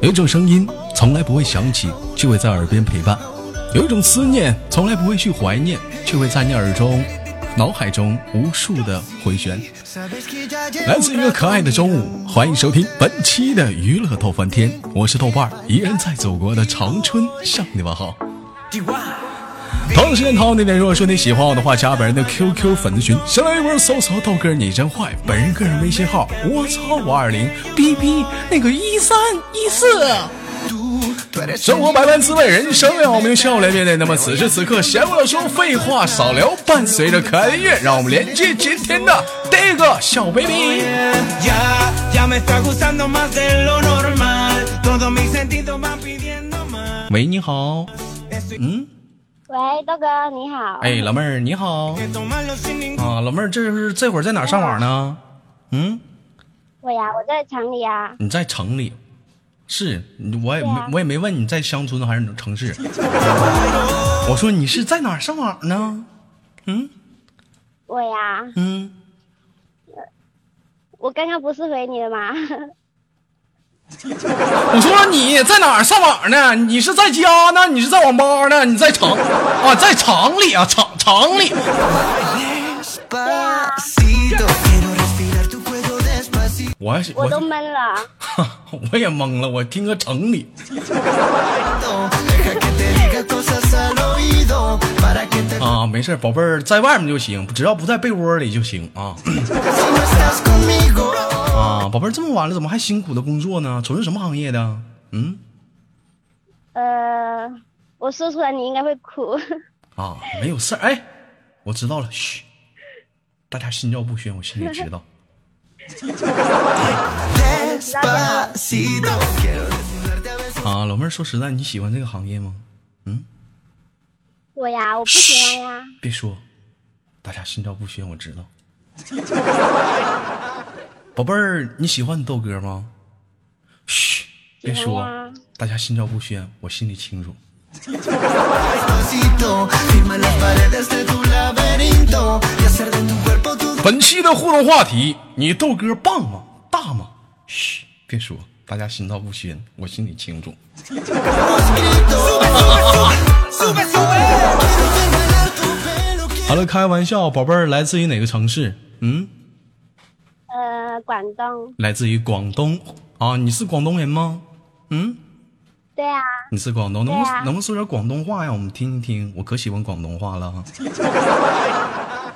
有一种声音从来不会响起，却会在耳边陪伴；有一种思念从来不会去怀念，却会在你耳中、脑海中无数的回旋。来自一个可爱的中午，欢迎收听本期的娱乐逗翻天，我是豆瓣儿，依然在祖国的长春向你问好。同时间同那点，如果说你喜欢我的话，加本人的 QQ 粉丝群，先来一波搜索豆哥你真坏，本人个人微信号我操五二零 B B 那个一三一四。生活百般滋味，人生要我们用笑来面对。那么此时此刻，闲话少说，废话少聊，伴随着可爱的音乐，让我们连接今天的第一个小 baby。喂，你好，嗯。喂，豆哥你好。哎，老妹儿你好。啊，老妹儿，这是这会儿在哪上网呢？嗯。我呀，我在城里啊。你在城里？是，我也没我也没问你在乡村还是城市。我说你是在哪上网呢？嗯。我呀。嗯。我刚刚不是回你了吗？我说你在哪儿上网呢？你是在家呢？你是在网吧呢？你在厂啊，在厂里啊，厂厂里。我我都懵了，我也懵了，我听个城里。啊，没事，宝贝儿，在外面就行，只要不在被窝里就行啊。啊，宝贝儿，这么晚了，怎么还辛苦的工作呢？从事什么行业的？嗯，呃，我说出来你应该会哭。啊，没有事儿，哎，我知道了，嘘，大家心照不宣，我心里知道。啊，老妹儿，说实在，你喜欢这个行业吗？嗯，我呀，我不喜欢呀。别说，大家心照不宣，我知道。宝贝儿，你喜欢你豆哥吗？嘘，别说，大家心照不宣，我心里清楚。本期的互动话题：你豆哥棒吗？大吗？嘘，别说，大家心照不宣，我心里清楚。好了，开玩笑，宝贝儿来自于哪个城市？嗯。呃，广东，来自于广东啊，你是广东人吗？嗯，对啊，你是广东，能不能能不能说点广东话呀？我们听一听，我可喜欢广东话了。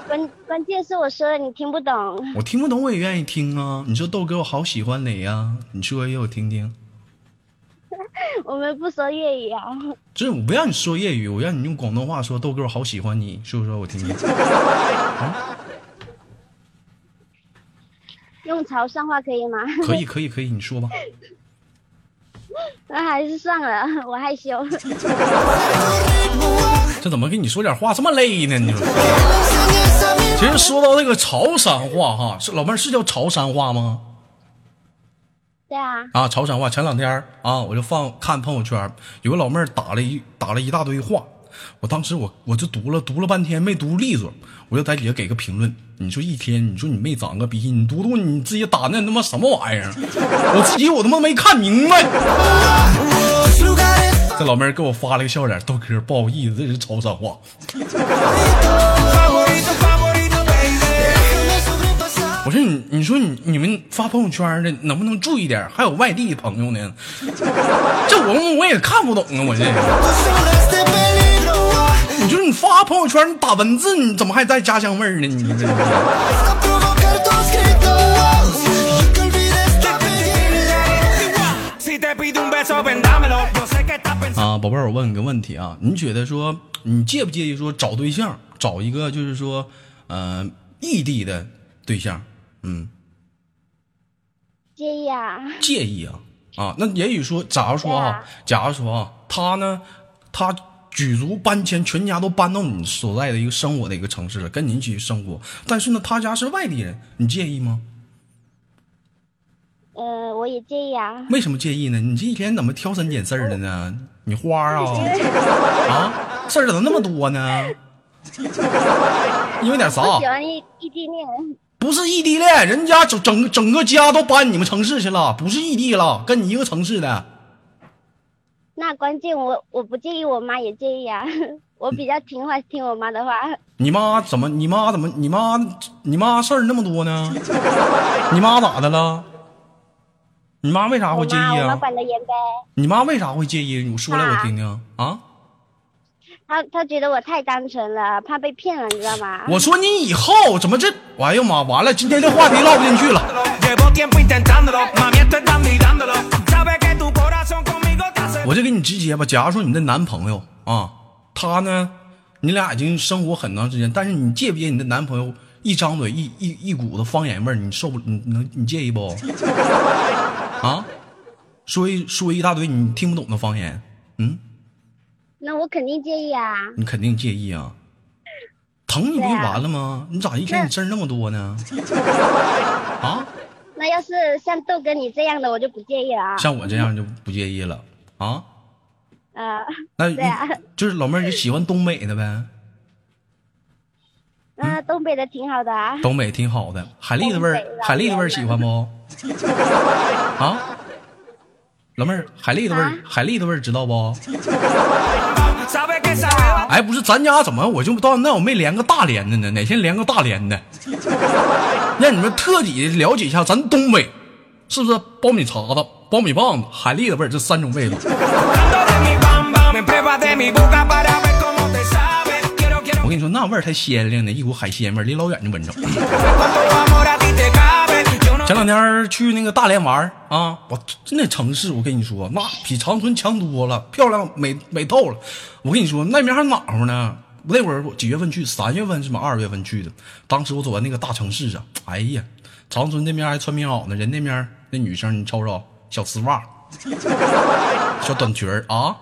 关关键是我说的你听不懂，我听不懂我也愿意听啊。你说豆哥我好喜欢你呀？你说给我听听。我们不说粤语啊。就是我不让你说粤语，我让你用广东话说。豆哥我好喜欢你，说说我听听。用潮汕话可以吗？可以，可以，可以，你说吧。那还是算了，我害羞。这怎么跟你说点话这么累呢？你说。其实说到那个潮汕话哈，是老妹儿是叫潮汕话吗？对啊。啊，潮汕话。前两天啊，我就放看朋友圈，有个老妹儿打了一打了一大堆话。我当时我我就读了读了半天没读利索，我就在底下给个评论。你说一天，你说你没长个逼，你读读你自己打那他妈什么玩意儿？我自己我他妈没看明白。这老妹儿给我发了个笑脸，豆哥不好意思，这是潮汕话。我说你你说你你们发朋友圈的能不能注意点？还有外地的朋友呢，这我我也看不懂啊，我这。你就是你发朋友圈，你打文字，你怎么还带家乡味儿呢？你这啊，宝贝儿，我问你个问题啊，你觉得说你介不介意说找对象，找一个就是说，呃，异地的对象？嗯，介意啊？介意啊？啊，那也许说，假如说啊，假如说啊，他呢，他。举足搬迁，全家都搬到你所在的一个生活的一个城市了，跟你一起生活。但是呢，他家是外地人，你介意吗？呃，我也介意啊。为什么介意呢？你这一天怎么挑三拣四的呢？你花啊？啊，事儿怎么那么多呢？因为点啥？喜欢异异地恋。不是异地恋，人家整整整个家都搬你们城市去了，不是异地了，跟你一个城市的。那关键我我不介意，我妈也介意啊。我比较听话，听我妈的话。你妈怎么？你妈怎么？你妈你妈事儿那么多呢？你妈咋的了？你妈为啥会介意我妈啊？管得严呗。你妈为啥会介意？你说来我啊听听啊！她她觉得我太单纯了，怕被骗了，你知道吗？我说你以后怎么这？哎呀妈！完了，今天这话题唠不进去了。我就给你直接吧。假如说你的男朋友啊，他呢，你俩已经生活很长时间，但是你介不介意你的男朋友一张嘴一一一股子方言味儿，你受不？你能你介意不？啊，说一说一大堆你听不懂的方言，嗯，那我肯定介意啊。你肯定介意啊。疼你不就完了吗？你咋一天你事儿那么多呢？啊，那要是像豆哥你这样的，我就不介意了啊。像我这样就不介意了啊？呃，那对啊 就是老妹儿就喜欢东北的呗。那东北的挺好的啊。东北挺好的，海蛎子味儿海蛎子味儿喜欢不？啊，老妹儿，海蛎子味儿啊，海蛎子味儿知道不 哎，不是，咱家怎么我就到那我没连个大连的呢？哪天连个大连的？让你们特地了解一下咱东北，是不是苞米碴子、苞米棒子、海蛎子味儿这三种味道我跟你说，那味儿太鲜亮了，一股海鲜味儿，离老远就闻着。前两天去那个大连玩儿啊，我那城市我跟你说，那比长春强多了，漂亮美美透了。我跟你说，那边还暖和呢。我那会儿我几月份去？三月份是吗？二月份去的。当时我走在那个大城市上，哎呀，长春那边还穿棉袄呢，人那边那女生你瞅瞅，小丝袜，小短裙儿啊，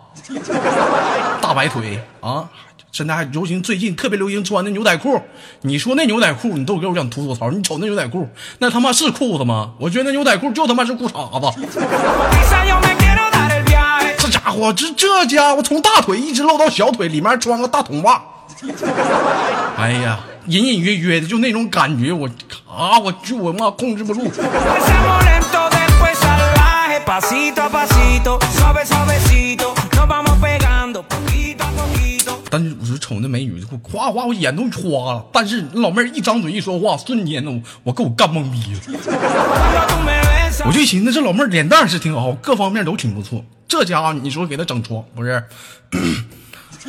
大白腿啊。现在还流行，最近特别流行穿的牛仔裤。你说那牛仔裤，你都给我想吐吐槽。你瞅那牛仔裤，那他妈是裤子吗？我觉得那牛仔裤就他妈是裤衩子。这家伙，这这家伙从大腿一直露到小腿，里面穿个大筒袜。哎呀，隐隐约约的就那种感觉，我啊，我就我妈控制不住。但是我就瞅那美女，夸夸，我眼都花了。但是老妹儿一张嘴一说话，瞬间呢，我我给我干懵逼了。我就寻思这老妹儿脸蛋是挺好，各方面都挺不错。这家伙，你说给她整床不是？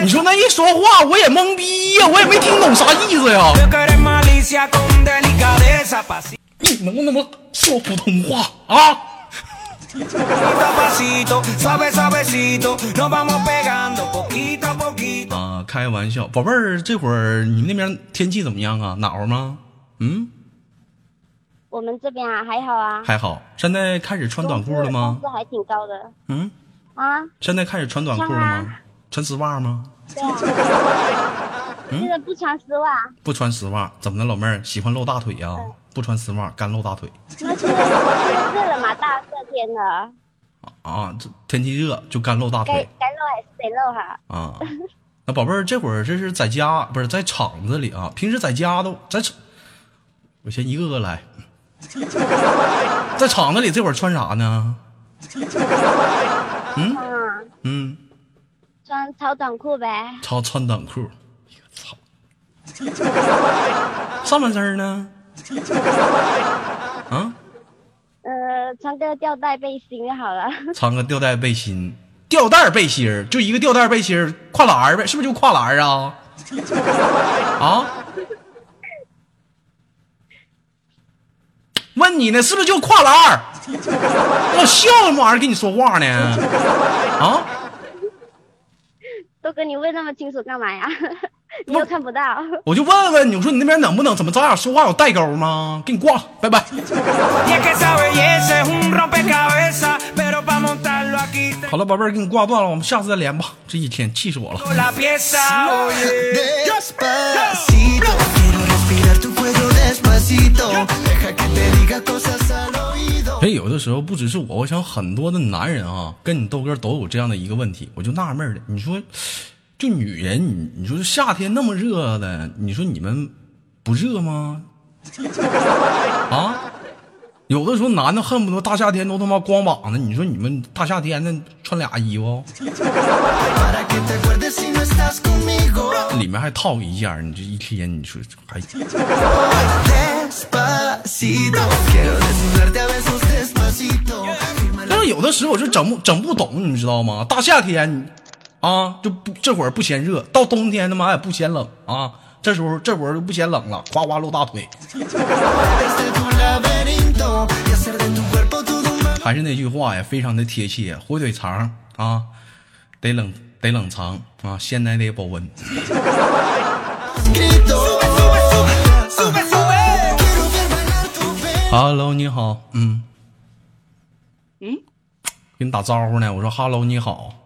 你说那一说话，我也懵逼呀，我也没听懂啥意思呀。你能不能说普通话啊？啊，开玩笑，宝贝儿，这会儿你们那边天气怎么样啊？暖和吗？嗯，我们这边啊还好啊。还好。现在开始穿短裤了吗工？资还挺高的嗯，啊。现在开始穿短裤了吗啊？穿丝袜吗？对啊。嗯现在不穿丝袜，不穿丝袜，怎么的？老妹儿喜欢露大腿呀、不穿丝袜，干露大腿热了嘛，大热天的，啊！这天气热就干露大腿该露还是得露哈。啊。那宝贝儿，这会儿这是在家，不是在厂子里啊？平时在家都在厂，我先一个个来。在厂子里这会儿穿啥呢？嗯，嗯，穿超短裤呗。超穿短裤。操！上半身呢？啊，呃，穿个吊带背心就好了。穿个吊带背心，吊带背心儿就一个吊带背心儿，跨栏儿呗，是不是就跨栏儿啊？啊？问你呢，是不是就跨栏儿？我笑什么玩意儿跟你说话呢？啊？都跟你问那么清楚干嘛呀？你又看不到。我就问问你我说你那边能不能怎么咱俩说话有代沟吗？给你挂了拜。拜好了宝贝儿给你挂断了我们下次再连吧。这一天气死我了。所以有的时候不只是我我想很多的男人啊跟你豆哥都有这样的一个问题我就纳闷了你说就女人你你说这夏天那么热的你说你们不热吗？啊？有的时候男的恨不得大夏天都他妈光膀子你说你们大夏天的穿俩衣服？里面还套一件你这一天你说还但是有的时候我就整不整不懂你知道吗？大夏天啊就不这会儿不嫌热到冬天他妈也不嫌冷啊。这时候这会儿就不嫌冷了夸夸露大腿。还是那句话呀非常的贴切火腿肠啊得冷得冷藏啊鲜奶得保温。哈喽你好嗯。嗯。给你打招呼呢我说哈喽你好。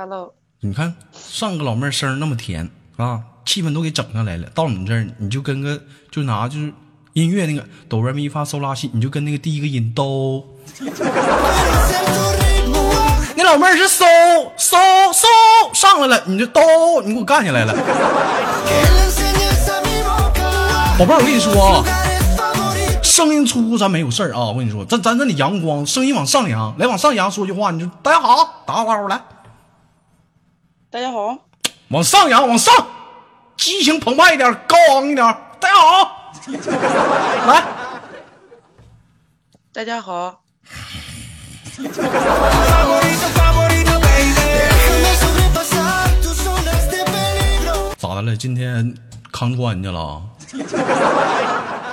，Hello，你看上个老妹儿声那么甜啊，气氛都给整上来了。到你这儿，你就跟个就拿就是音乐那个哆来咪发嗦拉西，你就跟那个第一个音哆。那老妹儿是嗦嗦嗦上来了，你就哆，你给我干下来了。宝贝儿，我跟你说啊，声音粗咱没有事儿啊。我跟你说，咱咱这里阳光，声音往上扬，来往上扬说句话，你就大家好，打个招呼来，大家好，往上扬，往上，激情澎湃一点，高昂一点，大家好，来。大家好.咋的了？今天扛关去了？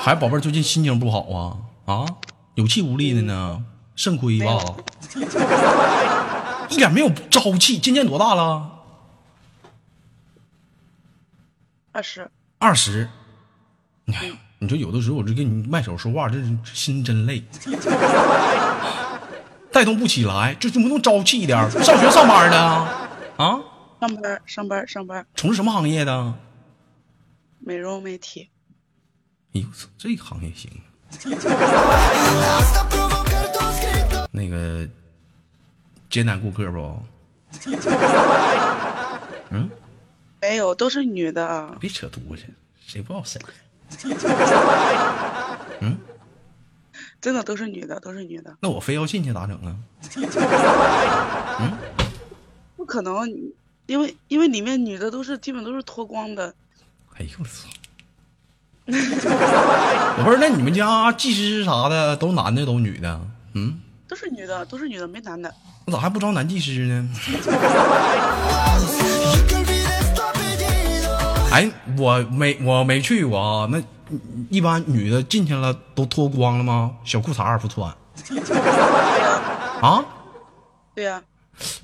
还宝贝儿最近心情不好啊？啊，有气无力的呢，肾亏吧？一点没有朝气。今年多大了？二十，二十。你看，你说有的时候我就跟你卖手说话，这是心真累，带动不起来，这就不能朝气一点儿。上学上班的啊？啊，上班上班上班，从事什么行业的？美容美体，哎呦，我操这个行业行。那个接待顾客不？没有，都是女的啊，别扯犊子，谁不知道谁？真的都是女的，都是女的，那我非要进去咋整啊？嗯不可能，因为因为里面女的都是基本都是脱光的，哎呦我操！我不是，那你们家技师啥的都男的都女的？嗯，都是女的，都是女的，没男的。我咋还不招男技师呢？哎，我没我没去过啊。那一般女的进去了都脱光了吗？小裤衩也不穿对呀、啊？对呀、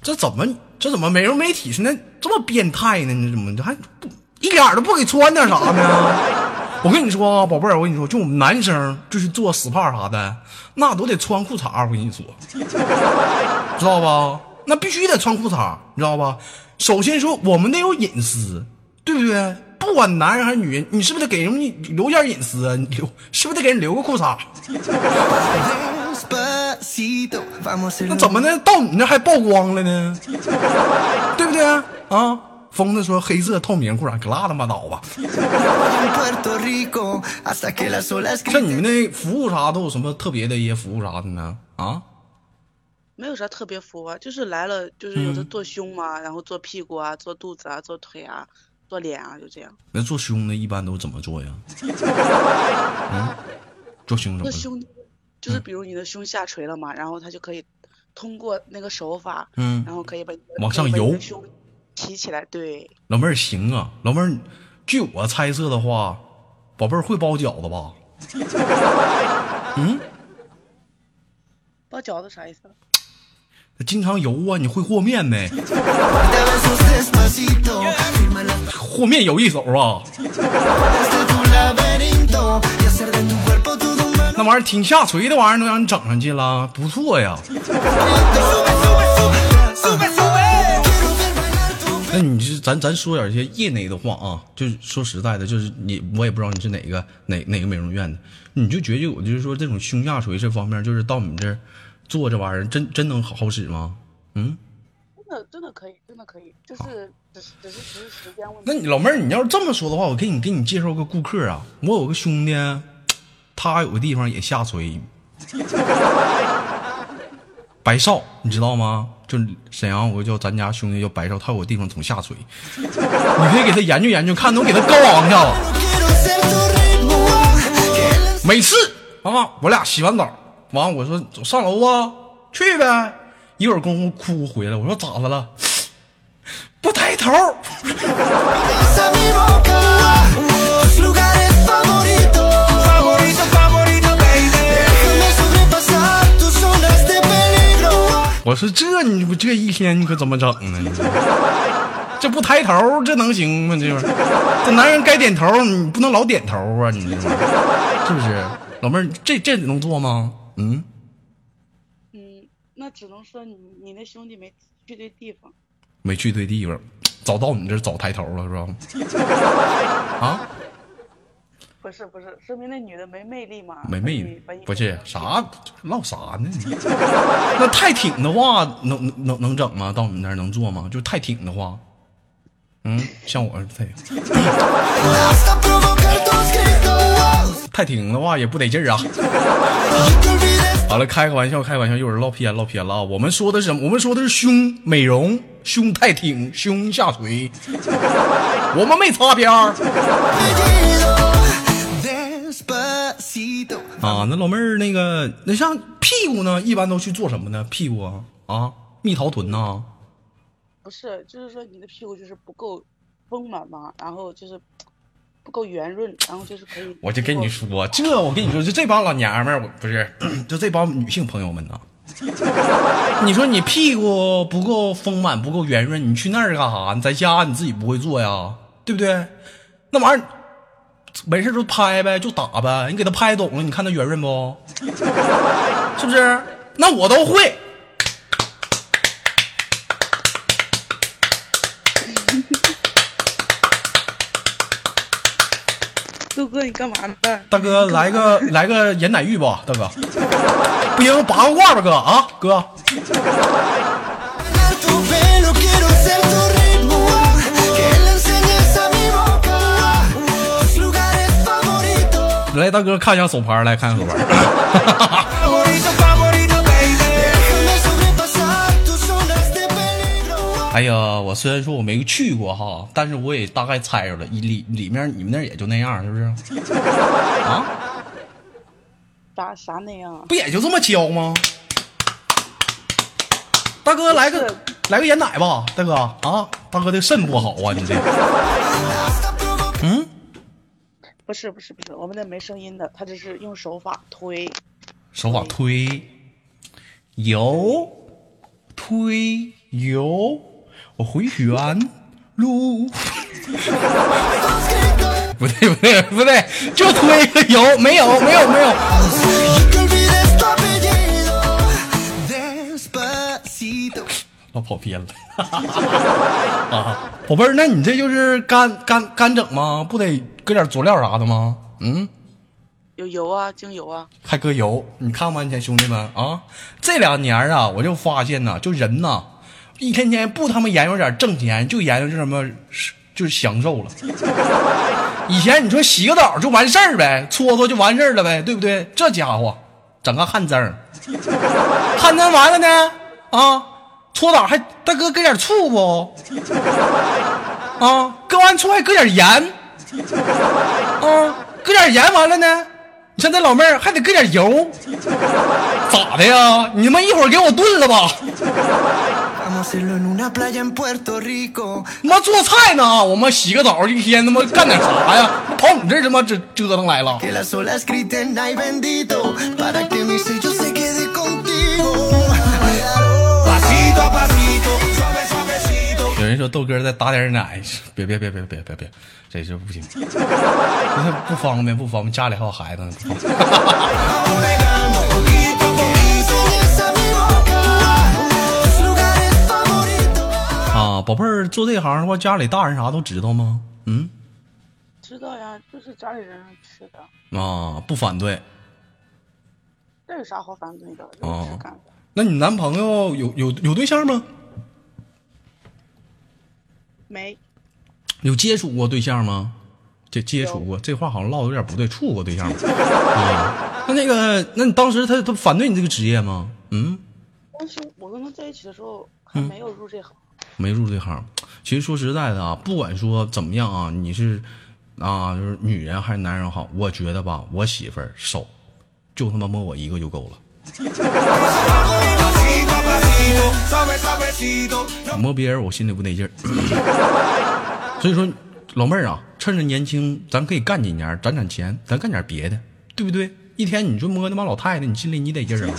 这怎么这怎么美容美体现在这么变态呢？你怎么这还不一点儿都不给穿点啥呢？我跟你说啊，宝贝儿，我跟你说，就我们男生就是做 SPA 啥的，那都得穿裤衩儿。我跟你说，知道吧？那必须得穿裤衩儿，你知道吧？首先说，我们得有隐私，对不对？不管男人还是女人，你是不是得给人留点隐私啊？你留是不是得给人留个裤衩. 那怎么的？到你那还曝光了呢？对不对啊？疯子说黑色透明裤衩，可拉他妈倒吧 像你们那服务啥都有什么特别的一些服务啥的呢？啊？没有啥特别服务啊，就是来了就是有的做胸嘛，然后做屁股啊，做肚子啊，做腿啊，做脸啊，就这样。那做胸的一般都怎么做呀？嗯，做胸怎么做？胸就是比如你的胸下垂了嘛，然后他就可以通过那个手法，嗯然后可以把往上游胸提起来，对，老妹儿行啊，老妹儿，据我猜测的话，宝贝儿会包饺子吧？嗯包饺子啥意思？经常游啊，你会和面没？和面有一手啊，那玩意儿挺下垂的玩意儿都让你整上去了，不错呀。那你是咱咱说点一些业内的话啊，就是说实在的，就是你我也不知道你是哪个哪哪个美容院的，你就觉得我就是说这种胸下垂这方面，就是到你们这儿做这玩意儿，真真能好好使吗？嗯，真的真的可以，真的可以，就是只是只是只是时间问题。那你老妹儿，你要是这么说的话，我给你给你介绍个顾客啊。我有个兄弟，他有个地方也下垂，白少，你知道吗？就沈阳，我叫咱家兄弟叫白少，他有个地方总下垂，你可以给他研究研究，看能给他高昂下子。每次啊，我俩洗完澡，完，我说走上楼啊，去呗，一会儿功夫哭回来。我说咋的了？不抬头。我说这你不这一天你可怎么整呢？这不抬头，这能行吗？这，这男人该点头，你不能老点头啊！你这是不是老妹儿？这这能做吗？嗯，嗯，那只能说你你那兄弟没去对地方。没去对地方，早到你这儿早抬头了是吧？啊，不是不是，说明那女的没魅力嘛？没魅力不是啥唠啥呢？那太挺的话，能能能能整吗？到你那儿能做吗？就太挺的话，嗯，像我太 太挺的话也不得劲儿啊。好了，开个玩笑，开个玩笑，一会儿唠偏唠偏了啊！我们说的是什么？我们说的是胸美容，胸太挺，胸下垂，我们没擦边儿啊。那老妹儿，那个那像屁股呢，一般都去做什么呢？屁股啊啊，蜜桃臀呐、不是，就是说你的屁股就是不够丰满嘛，然后就是不够圆润，然后就是可以。我就跟你说，这我跟你说，就这帮老娘们儿，我不是，就这帮女性朋友们呢。你说你屁股不够丰满，不够圆润，你去那儿干啥？你在家你自己不会做呀，对不对？那玩意儿没事就拍呗，就打呗，你给他拍懂了，你看他圆润不？是不是？那我都会。大哥，你干嘛呢？大哥，来个来个人奶浴吧，大哥。不行，拔个罐吧，哥啊，哥。来，大哥，看一下手牌，来看看手牌。哎呀，我虽然说我没去过哈，但是我也大概猜着了，里里面你们那也就那样，是不是？啊，啥啥那样啊？不也就这么教吗？大哥，来个来个盐奶吧，大哥。啊，大哥的肾不好啊，你这，嗯，不是不是不是，我们那没声音的，他这是用手法推。手法推，油，推。游，我回旋路。不对不对不对，就推个油，没有没有没有。老跑偏了 啊，宝贝儿，那你这就是干干干整吗？不得搁点佐料啥的吗？嗯，有油啊，精油啊，还搁油，你看不看见兄弟们啊，这两年啊，我就发现呐，就人呐，一天天不他妈研究点挣钱，就研究这什么，就是享受了。以前你说洗个澡就完事儿呗，搓搓就完事儿了呗，对不对？这家伙整个汗蒸，汗蒸完了呢，啊，搓澡还大哥搁点醋不？啊，搁完醋还搁点盐，啊，搁点盐完了呢，你像这老妹儿还得搁点油，咋的呀？你们一会儿给我炖了吧？那做菜呢？我们洗个澡，一天他妈干点啥呀？跑你这他妈这折腾来了。有人说豆哥再打点奶，别别别别别别别，这就不行，不方便不方便，家里还有孩子呢。宝贝儿做这行的话，家里大人啥都知道吗？嗯知道呀，就是家里人吃的，啊，不反对。这有啥好反对的？哦就是干的。那你男朋友有有有对象吗？没有接触过对象吗？接接触过，这话好像唠的有点不对，处过对象吗？啊，那那个，那你当时他他反对你这个职业吗？嗯，当时我跟他在一起的时候还没有入这行。没入这行。其实说实在的啊，不管说怎么样啊，你是啊，就是女人还是男人好，我觉得吧，我媳妇儿手就他妈摸我一个就够了。摸别人我心里不得劲儿。所以说，老妹儿啊，趁着年轻，咱可以干几年，攒攒钱，咱干点别的，对不对？一天你就摸那帮老太太，你心里你得劲儿啊，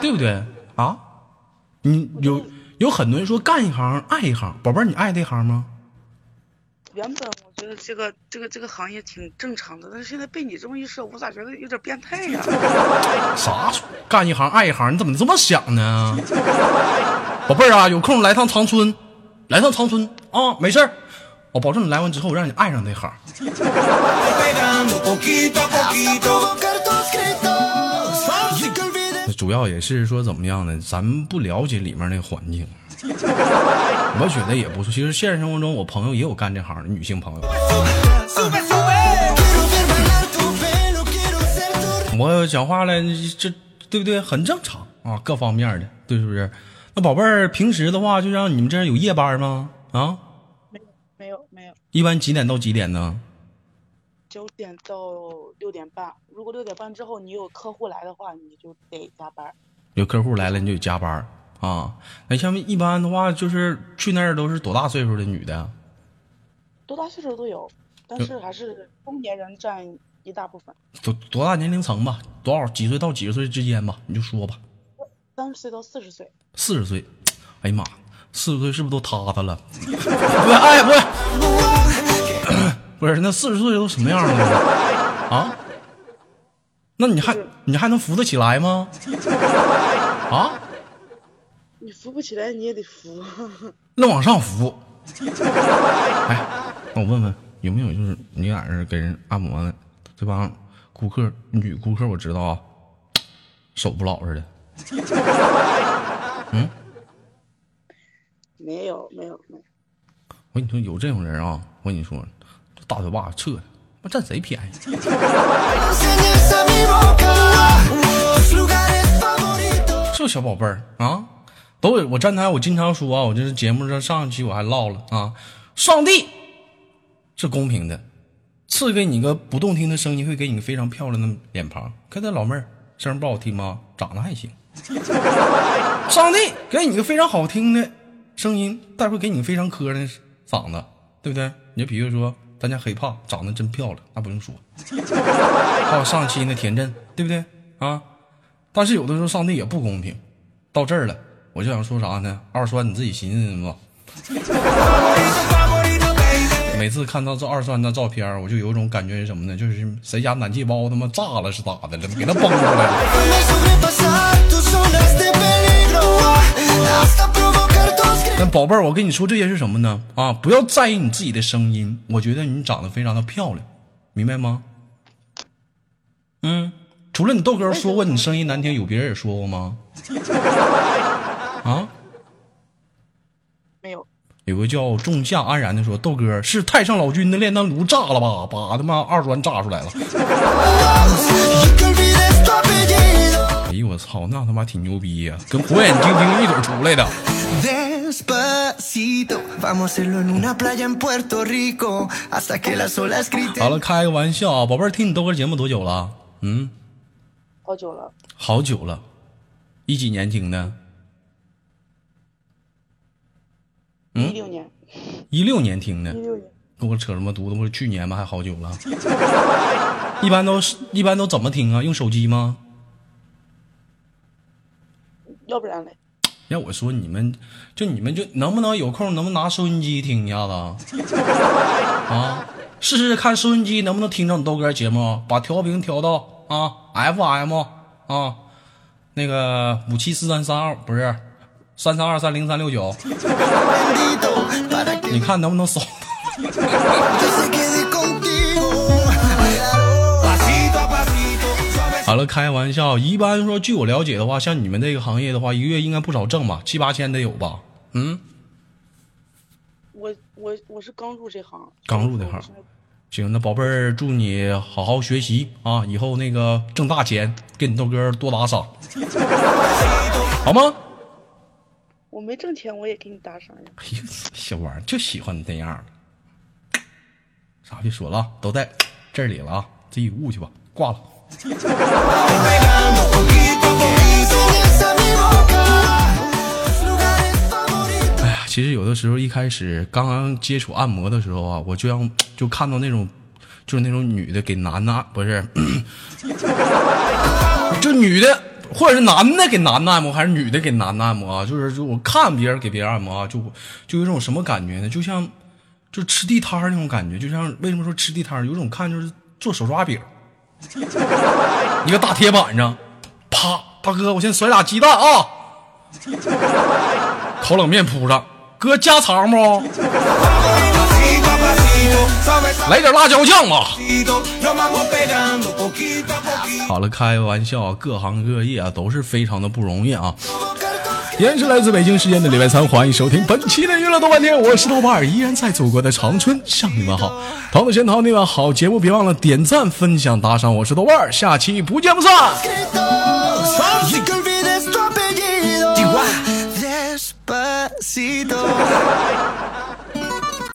对不对？啊，你有有很多人说干一行爱一行，宝贝儿，你爱这行吗？原本我觉得这个这个这个行业挺正常的，但是现在被你这么一说，我咋觉得有点变态呀、啥？干一行爱一行，你怎么这么想呢？宝贝儿啊，有空来趟长春，来趟长春啊，没事儿，我保证你来完之后，我让你爱上这行。主要也是说怎么样呢？咱们不了解里面那个环境，我觉得也不错。其实现实生活中，我朋友也有干这行的女性朋友。我讲话了，这对不对？很正常啊，各方面的，对是不是？那宝贝儿，平时的话，就像你们这儿有夜班吗？啊，没有没有，一般几点到几点呢？九点到六点半。如果六点半之后你有客户来的话，你就得加班。有客户来了，你就得加班啊。那像一般的话，就是去那儿都是多大岁数的女的？多大岁数都有，但是还是中年人占一大部分，多多大年龄层吧？多少几岁到几十岁之间吧？你就说吧。三十岁到四十岁。四十岁，哎呀妈，四十岁是不是都塌塌了？不是，哎，不是，不是，那四十岁都什么样了？啊？那你还你还能扶得起来吗？啊？你扶不起来，你也得扶。那往上扶。哎，那我问问，有没有就是你俩人给人按摩的这帮顾客，女顾客我知道啊，手不老实的。嗯没有没有没有，我跟你说，有这种人啊，我跟你说，大嘴巴子撤，妈占谁便宜. 这小宝贝儿啊，都有我站台，我经常说啊，我就是节目上上一期我还唠了啊，上帝是公平的，赐给你个不动听的声音，会给你个非常漂亮的脸庞。看这老妹儿声音不好听吗？长得还行。上帝给你个非常好听的声音，待会给你个非常磕碜的嗓子，对不对？你就比如说咱家黑怕长得真漂亮，那不用说。还有上期那田震，对不对啊？但是有的时候上帝也不公平。到这儿了，我就想说啥呢？二栓你自己寻思寻思吧。每次看到这二栓的照片，我就有种感觉是什么呢？就是谁家暖气包他妈炸了是咋的了？给他崩出来了。但宝贝儿，我跟你说这些是什么呢？啊，不要在意你自己的声音，我觉得你长得非常的漂亮，明白吗？嗯，除了你豆哥说过你声音难听，有别人也说过吗？啊？没有。有个叫仲夏安然的说，豆哥是太上老君的炼丹炉炸了吧？把他妈二栓炸出来了。哎呦我操，那他妈挺牛逼呀、跟火眼金睛一腿出来的。好了，开个玩笑啊，宝贝儿，听你豆哥节目多久了？嗯，好久了，好久了，一几年听的？一六年，一六年听的一。六年，跟我扯什么犊子？不是去年吗？还好久了。一般都是一般都怎么听啊？用手机吗？要不然嘞，要我说，你们就你们就能不能有空，能不能拿收音机听一下子？啊，试试看收音机能不能听着你豆哥节目，把调频调到啊 FM 啊，那个五七四三三二不是三三二三零三六九 你看能不能扫？好了，开玩笑。一般说，据我了解的话，像你们这个行业的话，一个月应该不少挣吧，七八千得有吧？嗯，我我我是刚入这行，刚入这行行，那宝贝儿，祝你好好学习啊，以后那个挣大钱，给你豆哥多打赏，好吗？我没挣钱，我也给你打赏呀。哎呀，小玩意儿就喜欢你这样的。啥别说了啊，都在这里了啊，自己悟去吧，挂了。哎呀，其实有的时候一开始刚刚接触按摩的时候啊，我就让就看到那种，就是那种女的给男的按不是，就女的或者是男的给男的按摩，还是女的给男的按摩啊？就是就我看别人给别人按摩啊，就就有种什么感觉呢？就像就吃地摊那种感觉，就像为什么说吃地摊？有种看就是做手抓饼，一个大铁板上啪大哥我先甩俩鸡蛋啊。烤冷面铺上哥加肠不 来点辣椒酱吧好了开玩笑各行各业啊都是非常的不容易啊。依然是来自北京时间的礼拜三，欢迎收听本期的娱乐豆瓣天，我是豆瓣儿，依然在祖国的长春向你们好。桃子仙桃你们好节目，别忘了点赞、分享、打赏，我是豆瓣儿，下期不见不散。